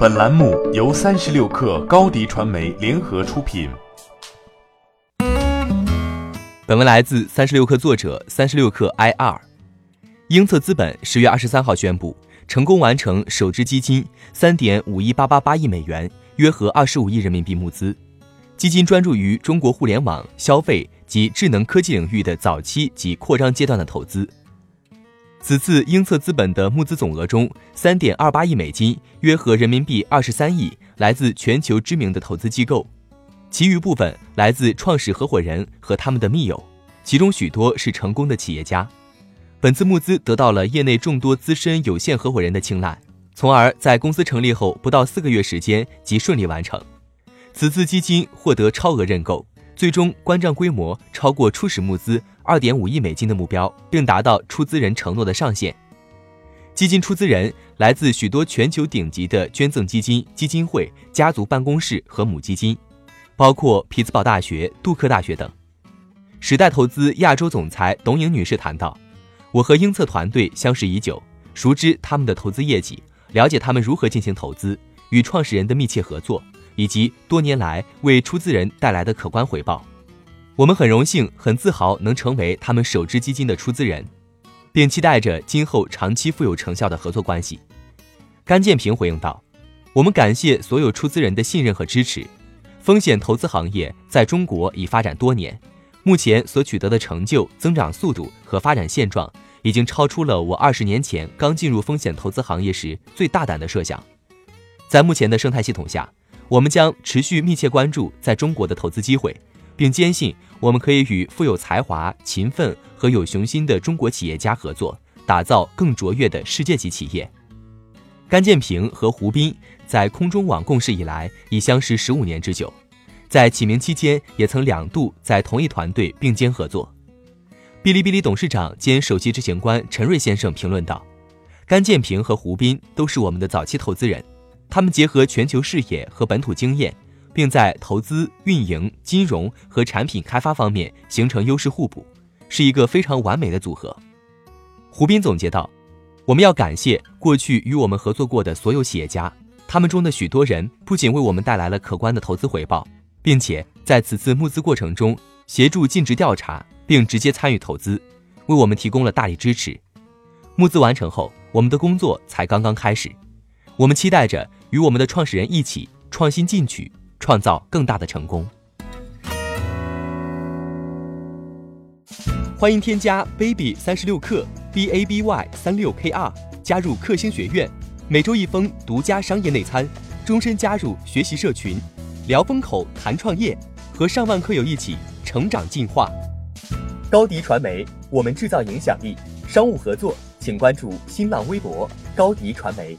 本栏目由三十六氪高低传媒联合出品。本文来自三十六氪作者三十六氪 IR。英策资本十月二十三号宣布，成功完成首支基金三点五一八八八亿美元，约合二十五亿人民币募资。基金专注于中国互联网、消费及智能科技领域的早期及扩张阶段的投资。此次英策资本的募资总额中，三点二八亿美金（约合人民币二十三亿）来自全球知名的投资机构，其余部分来自创始合伙人和他们的密友，其中许多是成功的企业家。本次募资得到了业内众多资深有限合伙人的青睐，从而在公司成立后不到四个月时间即顺利完成。此次基金获得超额认购。最终关账规模超过初始募资二点五亿美金的目标，并达到出资人承诺的上限。基金出资人来自许多全球顶级的捐赠基金、基金会、家族办公室和母基金，包括匹兹堡大学、杜克大学等。时代投资亚洲总裁董颖女士谈到：“我和英策团队相识已久，熟知他们的投资业绩，了解他们如何进行投资，与创始人的密切合作。”以及多年来为出资人带来的可观回报，我们很荣幸、很自豪能成为他们首支基金的出资人，并期待着今后长期富有成效的合作关系。甘建平回应道：“我们感谢所有出资人的信任和支持。风险投资行业在中国已发展多年，目前所取得的成就、增长速度和发展现状，已经超出了我二十年前刚进入风险投资行业时最大胆的设想。在目前的生态系统下。”我们将持续密切关注在中国的投资机会，并坚信我们可以与富有才华、勤奋和有雄心的中国企业家合作，打造更卓越的世界级企业。甘建平和胡斌在空中网共事以来已相识十五年之久，在起名期间也曾两度在同一团队并肩合作。哔哩哔哩董事长兼首席执行官陈瑞先生评论道：“甘建平和胡斌都是我们的早期投资人。”他们结合全球视野和本土经验，并在投资、运营、金融和产品开发方面形成优势互补，是一个非常完美的组合。胡斌总结道：“我们要感谢过去与我们合作过的所有企业家，他们中的许多人不仅为我们带来了可观的投资回报，并且在此次募资过程中协助尽职调查并直接参与投资，为我们提供了大力支持。募资完成后，我们的工作才刚刚开始，我们期待着。”与我们的创始人一起创新进取，创造更大的成功。欢迎添加 baby 三十六克 b a b y 三六 k r 加入克星学院，每周一封独家商业内参，终身加入学习社群，聊风口谈创业，和上万课友一起成长进化。高迪传媒，我们制造影响力。商务合作，请关注新浪微博高迪传媒。